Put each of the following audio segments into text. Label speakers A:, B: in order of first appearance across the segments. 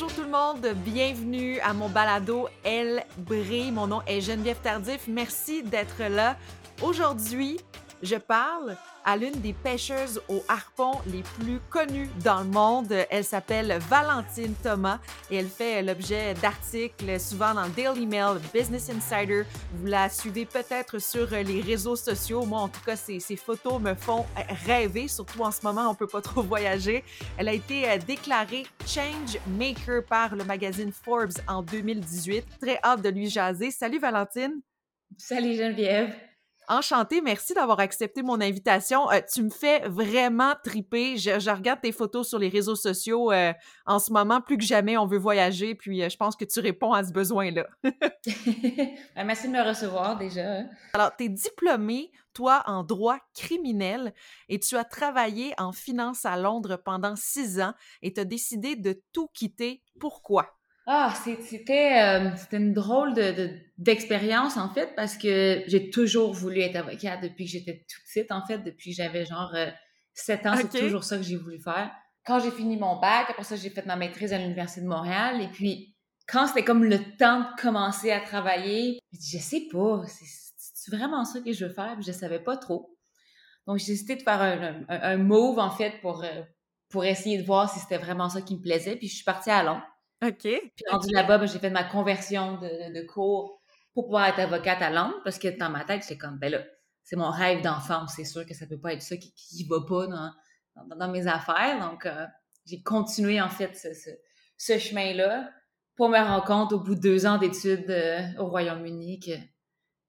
A: Bonjour tout le monde, bienvenue à mon balado Elle brille. Mon nom est Geneviève Tardif. Merci d'être là. Aujourd'hui, je parle à l'une des pêcheuses au harpon les plus connues dans le monde. Elle s'appelle Valentine Thomas et elle fait l'objet d'articles souvent dans le Daily Mail, Business Insider. Vous la suivez peut-être sur les réseaux sociaux. Moi, en tout cas, ses, photos me font rêver, surtout en ce moment, on peut pas trop voyager. Elle a été euh, déclarée Change Maker par le magazine Forbes en 2018. Très hâte de lui jaser. Salut Valentine.
B: Salut Geneviève.
A: Enchantée, merci d'avoir accepté mon invitation. Euh, tu me fais vraiment triper. Je, regarde tes photos sur les réseaux sociaux euh, en ce moment. Plus que jamais, on veut voyager, puis euh, je pense que tu réponds à ce besoin-là.
B: Ben, merci de me recevoir déjà.
A: Alors, tu es diplômée, toi, en droit criminel et tu as travaillé en finance à Londres pendant six ans et tu as décidé de tout quitter. Pourquoi?
B: Ah, c'était euh, c'était une drôle de d'expérience en fait parce que j'ai toujours voulu être avocate depuis que j'étais toute petite en fait depuis que j'avais genre euh, 7 ans, c'est toujours ça que j'ai voulu faire. Quand j'ai fini mon bac, après ça j'ai fait ma maîtrise à l'université de Montréal et puis quand c'était comme le temps de commencer à travailler, je sais pas, c'est vraiment ça que je veux faire, puis je savais pas trop. Donc j'ai décidé de faire un, un, move en fait pour euh, pour essayer de voir si c'était vraiment ça qui me plaisait, puis je suis partie à Londres.
A: OK.
B: Puis rendu là-bas, ben, j'ai fait ma conversion de, de, cours pour pouvoir être avocate à Londres parce que dans ma tête, j'étais comme, ben là, c'est mon rêve d'enfant. C'est sûr que ça peut pas être ça qui, qui va pas dans, dans, mes affaires. Donc, euh, j'ai continué, en fait, ce, ce, ce chemin-là pour me rendre compte au bout de deux ans d'études euh, au Royaume-Uni que,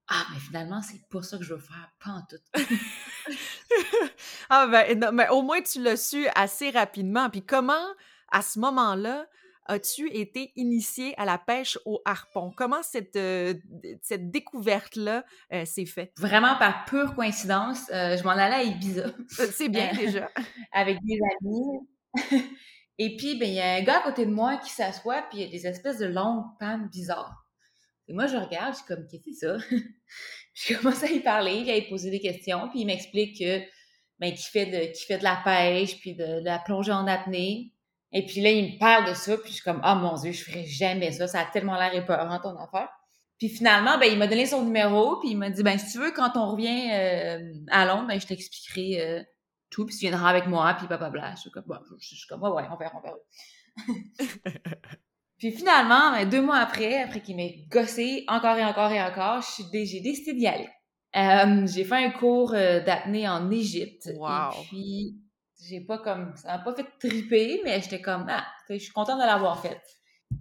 B: ah, mais finalement, c'est pas ça que je veux faire, pas en tout.
A: ah, ben, mais au moins, tu l'as su assez rapidement. Puis comment, à ce moment-là, as-tu été initié à la pêche au harpon? Comment cette, euh, cette découverte-là euh, s'est faite?
B: Vraiment par pure coïncidence, euh, je m'en allais à Ibiza.
A: C'est bien déjà.
B: avec des amis. Et puis, ben, il y a un gars à côté de moi qui s'assoit, puis il y a des espèces de longues pannes bizarres. Et moi, je regarde, je suis comme, qu'est-ce que c'est ça? je commence à y parler, à lui poser des questions, puis il m'explique que, ben, qu'il fait de, fait de la pêche, puis de, de la plongée en apnée. Et puis là, il me parle de ça, puis je suis comme, ah oh, mon Dieu, je ferais jamais ça, ça a tellement l'air épeurant ton affaire. Puis finalement, ben, il m'a donné son numéro, puis il m'a dit, ben, si tu veux, quand on revient euh, à Londres, ben, je t'expliquerai euh, tout, puis tu viendras avec moi, puis blablabla. Je suis comme, je suis comme, ouais, ouais, on verra, on verra. puis finalement, ben, deux mois après, après qu'il m'ait gossé encore et encore et encore, j'ai décidé d'y aller. Euh, j'ai fait un cours d'apnée en Égypte.
A: Wow.
B: Et puis, j'ai pas comme ça m'a pas fait triper mais j'étais comme ah je suis contente de l'avoir fait.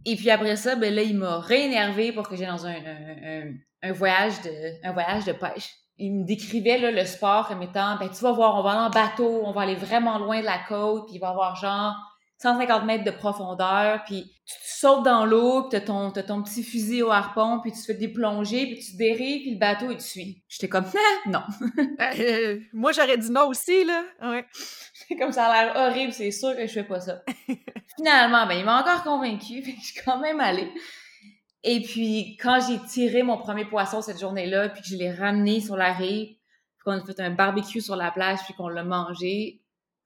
B: Et puis après ça ben là il m'a réénervé pour que j'aille dans un, un, un, voyage de un voyage de pêche. Il me décrivait là, le sport comme étant ben tu vas voir on va aller en bateau on va aller vraiment loin de la côte puis il va y avoir genre 150 mètres de profondeur, puis tu, sautes dans l'eau, puis t'as ton, as ton petit fusil au harpon, puis tu fais des plongées, puis tu dérives, puis le bateau, il te suit. J'étais comme, ah, non.
A: Euh, moi, j'aurais dit non aussi, là. Ouais.
B: comme ça a l'air horrible, c'est sûr que je fais pas ça. Finalement, ben, il m'a encore convaincu, puis je suis quand même allée. Et puis, quand j'ai tiré mon premier poisson cette journée-là, puis que je l'ai ramené sur la rive, puis qu'on a fait un barbecue sur la plage, puis qu'on l'a mangé,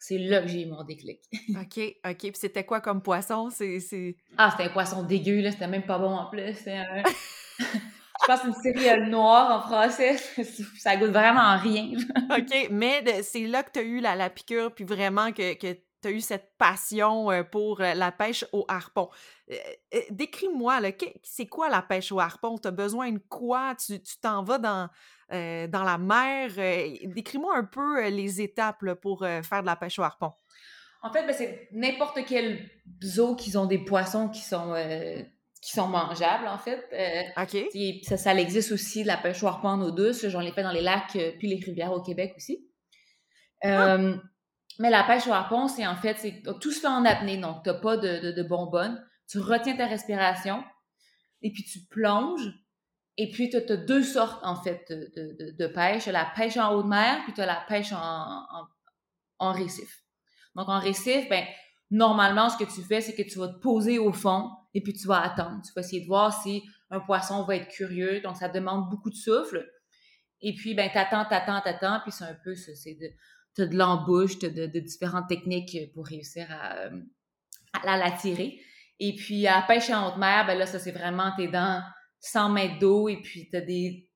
B: c'est là que j'ai eu mon déclic.
A: OK, OK. Puis c'était quoi comme poisson? C'est,
B: Ah, c'était un poisson dégueu, là. C'était même pas bon en plus. C'était un... Je pense une céréale noire en français. ça goûte vraiment rien.
A: OK, mais c'est là que tu as eu la, la piqûre, puis vraiment que, que tu as eu cette passion euh, pour euh, la pêche au harpon. Euh, décris-moi, c'est quoi la pêche au harpon? Tu as besoin de quoi? Tu t'en vas dans, dans la mer? Décris-moi un peu les étapes pour faire de la pêche au harpon.
B: En fait, ben, c'est n'importe quel zoo qui ont des poissons qui sont, qui sont mangeables, en fait.
A: OK.
B: Ça, ça existe aussi, la pêche au harpon en eau douce. J'en ai fait dans les lacs puis les rivières au Québec aussi. Ah! Mais la pêche au harpon, c'est en fait, c'est tout se fait en apnée, donc t'as pas de, bonbonne. Tu retiens ta respiration et puis tu plonges. Et puis, tu as, deux sortes, en fait, de, de, de pêche. La pêche en haute mer, puis tu as la pêche en, récif. Donc, en récif, ben, normalement, ce que tu fais, c'est que tu vas te poser au fond et puis tu vas attendre. Tu vas essayer de voir si un poisson va être curieux. Donc, ça demande beaucoup de souffle. Et puis, ben, t'attends, t'attends, t'attends. Puis, c'est un peu, c'est de tu as de l'embouche, tu as de, différentes techniques pour réussir à, à, la tirer. Et puis, à la pêche en haute mer, ben là, ça, c'est vraiment, t'es dans 100 mètres d'eau et puis t'as des,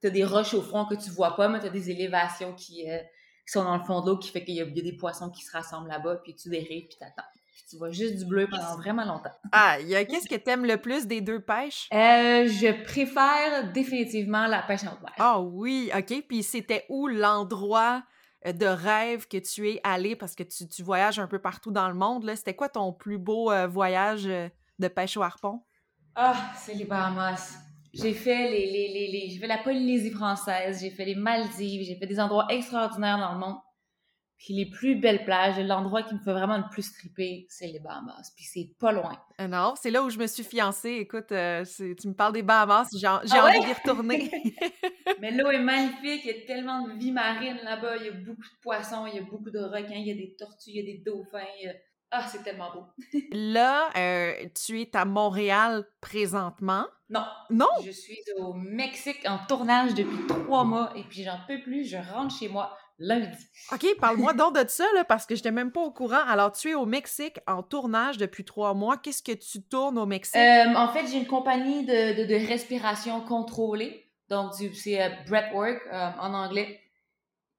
B: t'as des roches au fond que tu vois pas, mais t'as des élévations qui, euh, qui sont dans le fond de l'eau qui fait qu'il y, a des poissons qui se rassemblent là-bas, puis tu dérives, puis t'attends. Puis tu vois juste du bleu pendant vraiment longtemps.
A: Ah, qu'est-ce que t'aimes le plus des deux pêches?
B: Euh, je préfère définitivement la pêche en haute mer.
A: Ah oui, OK. Puis c'était où l'endroit euh, de rêve que tu es allé parce que tu, tu voyages un peu partout dans le monde. C'était quoi ton plus beau euh, voyage euh, de pêche au harpon?
B: Ah, c'est les Bahamas. J'ai fait les, les, les, les j'ai fait la Polynésie française, j'ai fait les Maldives, j'ai fait des endroits extraordinaires dans le monde. Puis les plus belles plages, l'endroit qui me fait vraiment le plus triper, c'est les Bahamas. Puis c'est pas loin.
A: Euh, non, c'est là où je me suis fiancée. Écoute, euh, tu me parles des Bahamas, j'ai ah envie d'y retourner.
B: Mais l'eau est magnifique, il y a tellement de vie marine là-bas, il y a beaucoup de poissons, il y a beaucoup de requins, il y a des tortues, il y a des dauphins. Ah, c'est tellement beau.
A: là, euh, tu es à Montréal présentement?
B: Non.
A: Non?
B: Je suis au Mexique en tournage depuis trois mois et puis j'en peux plus, je rentre chez moi lundi.
A: OK, parle-moi donc de ça, là, parce que je n'étais même pas au courant. Alors, tu es au Mexique en tournage depuis trois mois. Qu'est-ce que tu tournes au Mexique?
B: Euh, en fait, j'ai une compagnie de, de, respiration contrôlée. Donc, c'est euh, breathwork euh, en anglais.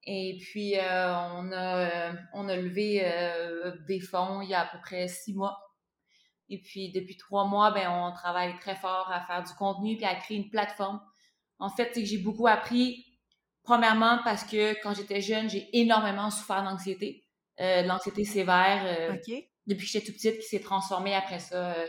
B: Et puis, on, a, on a levé des fonds il y a à peu près six mois. Et puis, depuis trois mois, ben, on travaille très fort à faire du contenu puis à créer une plateforme. En fait, c'est que j'ai beaucoup appris Premièrement, parce que quand j'étais jeune, j'ai énormément souffert d'anxiété, euh, l'anxiété sévère. Euh, depuis que j'étais tout petite, qui s'est transformée après ça, euh,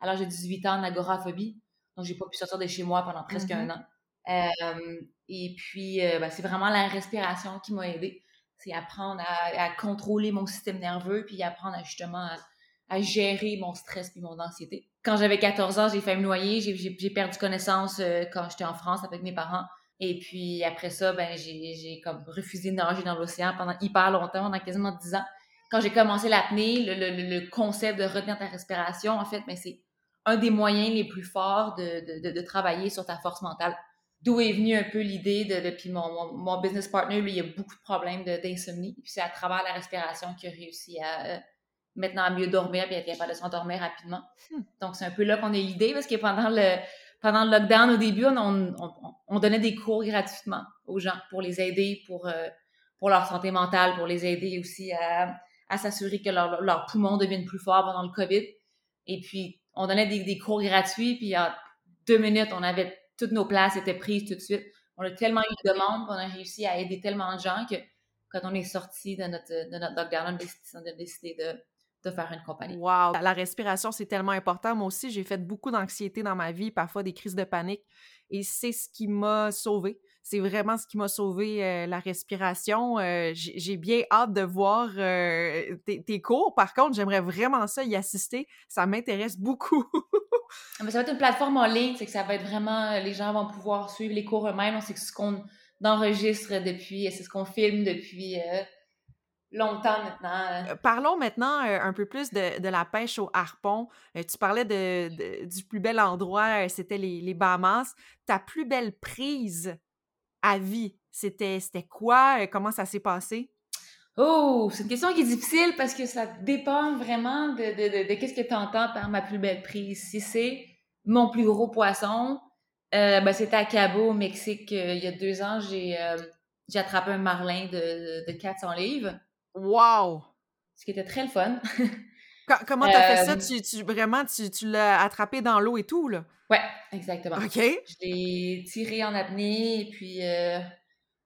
B: à l'âge de 18 ans, en agoraphobie. Donc, j'ai pas pu sortir de chez moi pendant presque un mm-hmm. an. et puis, ben, c'est vraiment la respiration qui m'a aidée. C'est apprendre à, contrôler mon système nerveux, puis apprendre à, justement à, gérer mon stress puis mon anxiété. Quand j'avais 14 ans, j'ai fait me noyer. J'ai perdu connaissance quand j'étais en France avec mes parents. Et puis après ça, ben j'ai comme refusé de nager dans l'océan pendant hyper longtemps, pendant quasiment 10 ans. Quand j'ai commencé l'apnée, le, le, le, concept de retenir ta respiration, en fait, ben, c'est un des moyens les plus forts de, de, de, travailler sur ta force mentale. D'où est venue un peu l'idée de, depuis mon, mon, business partner, lui, il a beaucoup de problèmes d'insomnie. Puis c'est à travers la respiration qu'il a réussi à euh, maintenant à mieux dormir et être capable de s'endormir rapidement. Hmm. Donc c'est un peu là qu'on a l'idée parce que pendant le pendant le lockdown, au début, on, donnait des cours gratuitement aux gens pour les aider, pour, euh, pour leur santé mentale, pour les aider aussi à, s'assurer que leurs leur poumons deviennent plus forts pendant le COVID. Et puis, on donnait des, cours gratuits, puis en deux minutes, on avait toutes nos places étaient prises tout de suite. On a tellement eu de demandes qu'on a réussi à aider tellement de gens que quand on est sorti de notre, de notre lockdown, on a décidé de, de faire une compagnie.
A: Wow! La respiration, c'est tellement important. Moi aussi, j'ai fait beaucoup d'anxiété dans ma vie, parfois des crises de panique. Et c'est ce qui m'a sauvée. C'est vraiment ce qui m'a sauvé euh, la respiration. Euh, j'ai bien hâte de voir euh, tes, cours. Par contre, j'aimerais vraiment ça y assister. Ça m'intéresse beaucoup.
B: Ah, mais ça va être une plateforme en ligne, c'est que ça va être vraiment, les gens vont pouvoir suivre les cours eux-mêmes. C'est ce qu'on enregistre depuis, c'est ce qu'on filme depuis longtemps maintenant.
A: Euh, parlons maintenant euh, un peu plus de, la pêche au harpon. Euh, tu parlais de, du plus bel endroit, c'était les, les, Bahamas. Ta plus belle prise à vie, c'était quoi? comment ça s'est passé?
B: Oh, c'est une question qui est difficile parce que ça dépend vraiment de, de, qu'est-ce que tu entends par ma plus belle prise. Si c'est mon plus gros poisson, ben, c'était à Cabo, au Mexique, il y a deux ans, j'ai attrapé un marlin de, de 400 livres.
A: Wow!
B: Ce qui était très le fun.
A: Comment t'as fait ça? Tu, tu, vraiment, tu, tu l'as attrapé dans l'eau et tout, là?
B: Ouais, exactement.
A: OK.
B: Je l'ai tiré en apnée et puis, euh,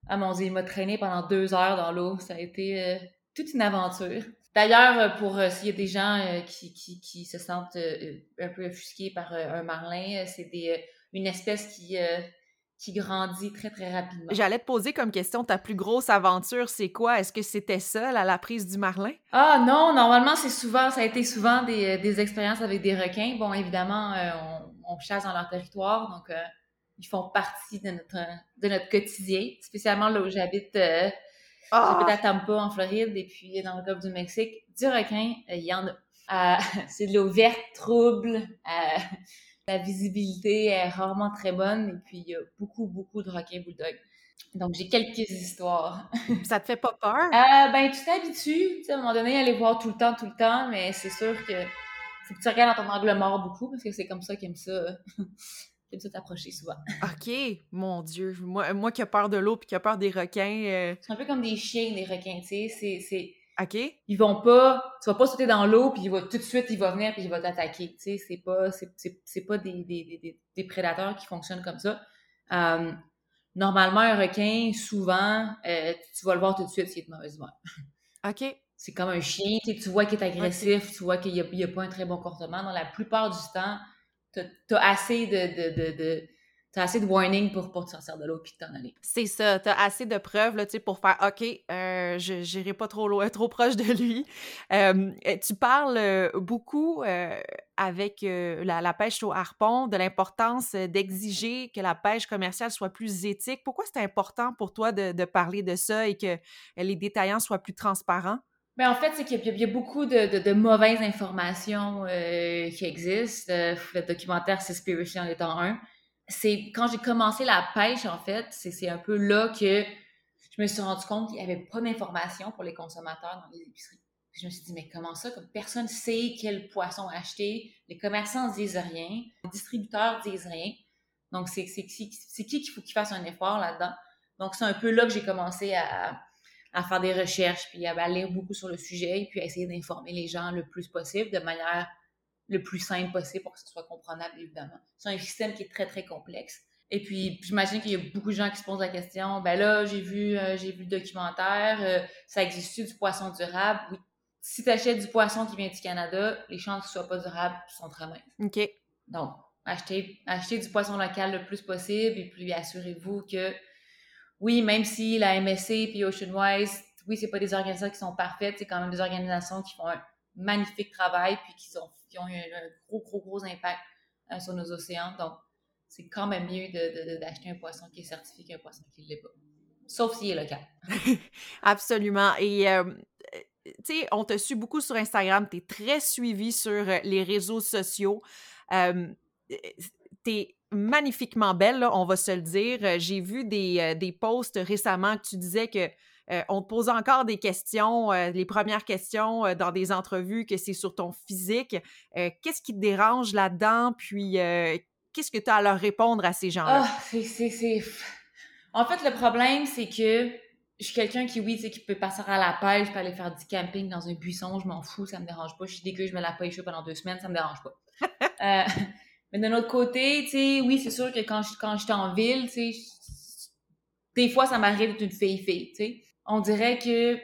B: ah mon Dieu, il m'a traîné pendant deux heures dans l'eau. Ça a été euh, toute une aventure. D'ailleurs, euh, pour s'il y a des gens qui, qui, qui, se sentent un peu offusqués par un marlin, c'est une espèce qui qui grandit très, très rapidement.
A: J'allais te poser comme question, ta plus grosse aventure, c'est quoi? Est-ce que c'était ça, la, la prise du marlin?
B: Ah non, normalement, c'est souvent, ça a été souvent des, des expériences avec des requins. Bon, évidemment, euh, on, chasse dans leur territoire, donc euh, ils font partie de notre, de notre quotidien, spécialement là où j'habite. Euh, ah! J'habite à Tampa, en Floride, et puis dans le golfe du Mexique. Du requin, il y en a. c'est de l'eau verte, trouble la visibilité est rarement très bonne et puis il y a beaucoup, beaucoup de requins bulldogs. Donc, j'ai quelques histoires.
A: Ça te fait pas peur?
B: Euh, ben, tu t'habitues. À un moment donné, aller voir tout le temps, tout le temps, mais c'est sûr que faut que tu regardes dans ton angle mort beaucoup parce que c'est comme ça qu'ils aiment ça. qu'ils aiment ça t'approcher souvent.
A: OK, mon Dieu. Moi, moi qui ai peur de l'eau puis qui a peur des requins. euh,
B: C'est un peu comme des chiens, des requins, tu sais. C'est, c'est...
A: OK?
B: Ils vont pas... Tu vas pas sauter dans l'eau puis il va tout de suite, il va venir puis il va t'attaquer, tu sais. C'est pas, c'est, c'est, c'est pas des, des, des, des, prédateurs qui fonctionnent comme ça. Euh, normalement, un requin, souvent, euh, tu vas le voir tout de suite s'il est de mauvaise humeur.
A: OK.
B: c'est comme un chien, tu, sais, tu vois qu'il est agressif, tu vois qu'il n'y a, pas un très bon comportement. Dans la plupart du temps, tu as, assez de, de, de, de t'as assez de warning pour, pour te sortir de l'eau puis t'en aller.
A: C'est ça, t'as assez de preuves là, pour faire OK, euh, je n'irai pas trop loin, trop proche de lui. Euh, tu parles euh, beaucoup euh, avec la, la, pêche au harpon de l'importance d'exiger que la pêche commerciale soit plus éthique. Pourquoi c'est important pour toi de, de, parler de ça et que les détaillants soient plus transparents?
B: Ben en fait, c'est qu'il y, y, a beaucoup de, de, de mauvaises informations qui existent. le documentaire Seaspiracy en étant un. C'est quand j'ai commencé la pêche, en fait, c'est un peu là que je me suis rendu compte qu'il n'y avait pas d'informations pour les consommateurs dans les épiceries. Je me suis dit, mais comment ça? Comme personne sait quel poisson acheter, les commerçants disent rien, les distributeurs disent rien. Donc, c'est qui qu'il faut qu'il fasse un effort là-dedans? Donc, c'est un peu là que j'ai commencé à, à faire des recherches, puis à, lire beaucoup sur le sujet, puis à essayer d'informer les gens le plus possible, de manière le plus simple possible pour que ce soit comprenable, évidemment. C'est un système qui est très, très complexe. Et puis, j'imagine qu'il y a beaucoup de gens qui se posent la question, ben là, j'ai vu, euh, j'ai vu le documentaire, euh, ça existe du poisson durable? Oui. Si tu achètes du poisson qui vient du Canada, les chances que ce soit pas durable sont très minces.
A: OK.
B: Donc, achetez, achetez du poisson local le plus possible et puis assurez-vous que, oui, même si la MSC puis Oceanwise, oui, c'est pas des organisations qui sont parfaites, c'est quand même des organisations qui font un magnifique travail puis qui, sont, qui ont eu un gros, gros, gros impact euh, sur nos océans. Donc, c'est quand même mieux d'acheter un poisson qui est certifié qu'un poisson qui ne l'est pas. Sauf s'il est local.
A: Absolument. Et, euh, tu sais, on te suit beaucoup sur Instagram. Tu es très suivi sur les réseaux sociaux. Euh, tu es magnifiquement belle, là, on va se le dire. J'ai vu des, des posts récemment que tu disais que euh, on te pose encore des questions, euh, les premières questions euh, dans des entrevues, que c'est sur ton physique. qu'est-ce qui te dérange là-dedans? Puis, qu'est-ce que tu as à leur répondre à ces gens-là?
B: Oh, c'est... En fait, le problème, c'est que je suis quelqu'un qui, oui, tu sais, qui peut passer à la pêche, peut aller faire du camping dans un buisson, je m'en fous, ça me dérange pas. Je suis dégueu, je mets la pêche pendant deux semaines, ça me dérange pas. mais d'un autre côté, tu sais, oui, c'est sûr que quand je, quand j'étais en ville, tu sais, des fois, ça m'arrive d'être une fille-fille, tu sais on dirait que,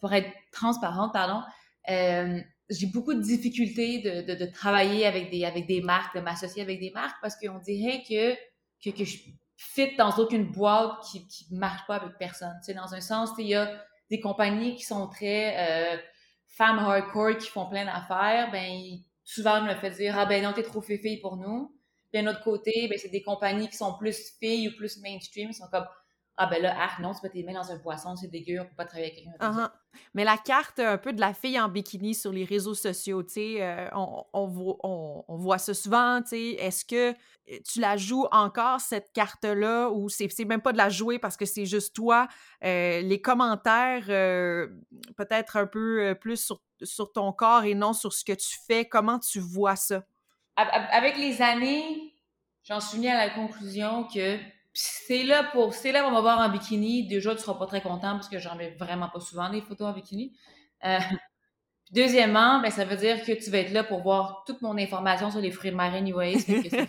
B: pour être transparente, pardon, euh, j'ai beaucoup de difficultés de, travailler avec des, avec des marques, de m'associer avec des marques parce qu'on dirait que, que, que, je fit dans aucune boîte qui, qui marche pas avec personne. Sais, dans un sens, il y a des compagnies qui sont très euh, femmes hardcore, qui font plein d'affaires, ben souvent, je me fais dire, ah ben non, t'es trop fille pour nous. D'un autre côté, ben c'est des compagnies qui sont plus filles ou plus mainstream, sont comme, ah ben là, ah non, tu peux tes mains dans un poisson, c'est dégueu, on peut pas travailler avec quelqu'un.
A: Uh -huh. Mais la carte un peu de la fille en bikini sur les réseaux sociaux, tu sais, euh, on, on, on, on, voit ça souvent, tu sais, est-ce que euh, tu la joues encore, cette carte-là, ou c'est même pas de la jouer parce que c'est juste toi, euh, les commentaires, euh, peut-être un peu plus sur, sur ton corps et non sur ce que tu fais, comment tu vois ça?
B: Avec les années, j'en suis venue à la conclusion que c'est là pour c'est là pour me voir en bikini. Déjà, tu seras pas très content parce que j'en mets vraiment pas souvent des photos en bikini. Euh, deuxièmement, ben, ça veut dire que tu vas être là pour voir toute mon information sur les fruits de mer anyways.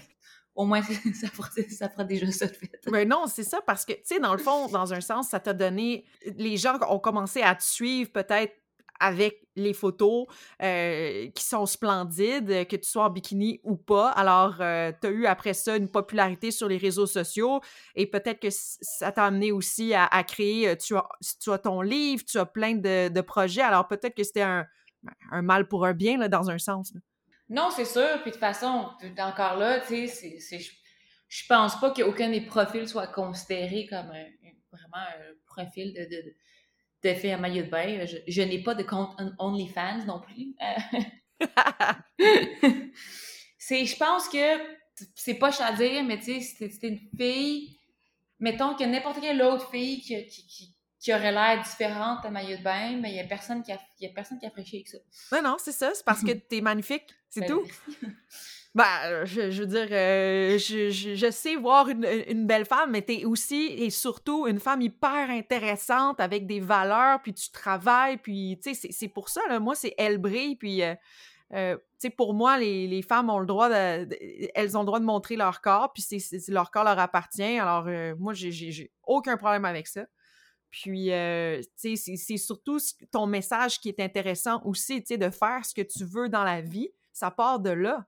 B: au moins, ça fera, ça fera, déjà ça de fait.
A: Mais non, c'est ça, parce que, tu sais, dans le fond, dans un sens, ça t'a donné... Les gens ont commencé à te suivre peut-être avec les photos euh, qui sont splendides, que tu sois en bikini ou pas. Alors, euh, tu as eu après ça une popularité sur les réseaux sociaux et peut-être que ça t'a amené aussi à, créer, tu as, tu as ton livre, tu as plein de, projets. Alors, peut-être que c'était un, un, mal pour un bien, là, dans un sens.
B: Non, c'est sûr. Puis de toute façon, encore là, tu sais, je, je pense pas qu'aucun des profils soit considéré comme vraiment un profil de de fait un maillot de bain. Je, je n'ai pas de compte OnlyFans non plus. c'est, je pense que c'est pas à dire, mais tu sais, c'était une fille, mettons que n'importe quelle autre fille qui, qui, qui, qui aurait l'air différente à maillot de bain, mais il n'y a personne qui a, y a personne qui a fraîché avec ça.
A: Non, non, c'est ça. C'est parce que tu es magnifique. C'est
B: Ben,
A: tout. Ben, je, je veux dire, euh, je, je- sais voir une, une belle femme, mais t'es aussi et surtout une femme hyper intéressante avec des valeurs, puis tu travailles, puis tu sais, c'est- pour ça, là, moi, c'est elle brille, puis euh, euh, tu sais, pour moi, les, les femmes ont le droit de, elles ont le droit de montrer leur corps, puis c'est- leur corps leur appartient, alors euh, moi, j'ai- aucun problème avec ça. Puis, euh, tu sais, c'est- surtout ton message qui est intéressant aussi, tu sais, de faire ce que tu veux dans la vie, ça part de là.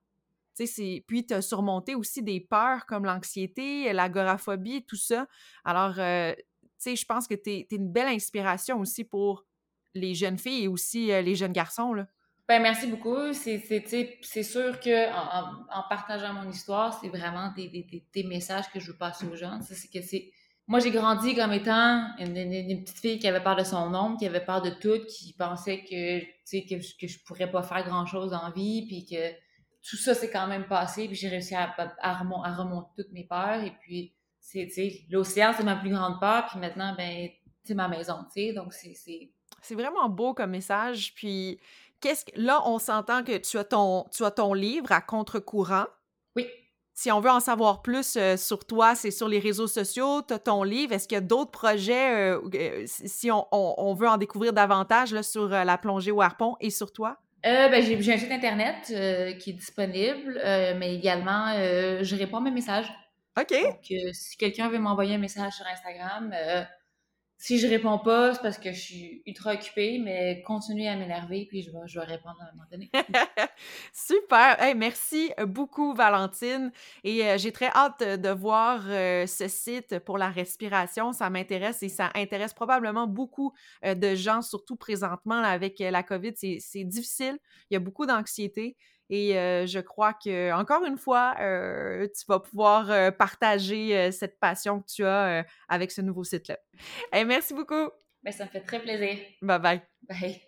A: Puis, tu as surmonté aussi des peurs comme l'anxiété, l'agoraphobie, tout ça. Alors, euh, je pense que tu es, une belle inspiration aussi pour les jeunes filles et aussi euh, les jeunes garçons, là.
B: Ben, merci beaucoup. C'est, sûr que en, partageant mon histoire, c'est vraiment des, messages que je veux passer aux. Ça, c'est que c'est... Moi, j'ai grandi comme étant une, petite fille qui avait peur de son nombre, qui avait peur de tout, qui pensait que, que, je- que je pourrais pas faire grand-chose en vie, puis que tout ça s'est quand même passé, puis j'ai réussi à, à, remon- à remonter toutes mes peurs, et puis, c'est, l'océan, c'est ma plus grande peur, puis maintenant, ben, c'est ma maison, tu sais, donc c'est... c'est...
A: Vraiment beau comme message. Puis, qu'est-ce que... Là, on s'entend que tu as ton, tu as ton livre à contre-courant.
B: Oui.
A: Si on veut en savoir plus euh, sur toi, c'est sur les réseaux sociaux, tu as ton livre. Est-ce qu'il y a d'autres projets, euh, euh, si si on, on- on veut en découvrir davantage là, sur euh, la plongée au harpon et sur toi?
B: Euh, ben, j'ai, j'ai un site internet euh, qui est disponible, euh, mais également, euh, je réponds à mes messages.
A: OK.
B: Donc, euh, si quelqu'un veut m'envoyer un message sur Instagram, euh, si je réponds pas, c'est parce que je suis ultra occupée, mais continuez à m'énerver, puis je vais, je vais répondre à un moment donné.
A: Super! Hey, merci beaucoup, Valentine. Et euh, j'ai très hâte de voir euh, ce site pour la respiration. Ça m'intéresse et ça intéresse probablement beaucoup euh, de gens, surtout présentement avec la COVID. C'est difficile. Il y a beaucoup d'anxiété. Et euh, je crois que, encore une fois, euh, tu vas pouvoir euh, partager euh, cette passion que tu as euh, avec ce nouveau site-là. Hey, merci beaucoup.
B: Ben, ça me fait très plaisir.
A: Bye bye.
B: Bye.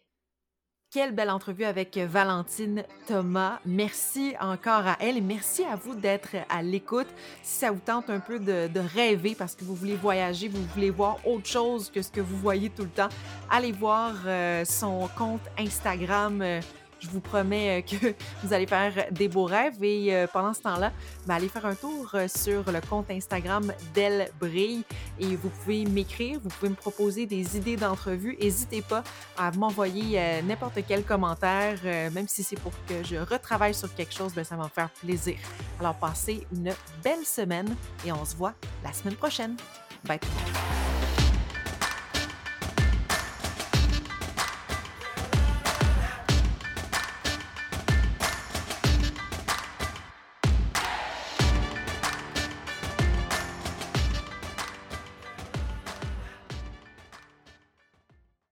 A: Quelle belle entrevue avec Valentine Thomas. Merci encore à elle et merci à vous d'être à l'écoute. Si ça vous tente un peu de, de rêver parce que vous voulez voyager, vous voulez voir autre chose que ce que vous voyez tout le temps, allez voir euh, son compte Instagram. Euh, je vous promets euh, que vous allez faire des beaux rêves et euh, pendant ce temps-là, ben, allez faire un tour euh, sur le compte Instagram d'Elle Brille et vous pouvez m'écrire, vous pouvez me proposer des idées d'entrevue. N'hésitez pas à m'envoyer n'importe quel commentaire, même si c'est pour que je retravaille sur quelque chose, ben, ça va me faire plaisir. Alors passez une belle semaine et on se voit la semaine prochaine. Bye.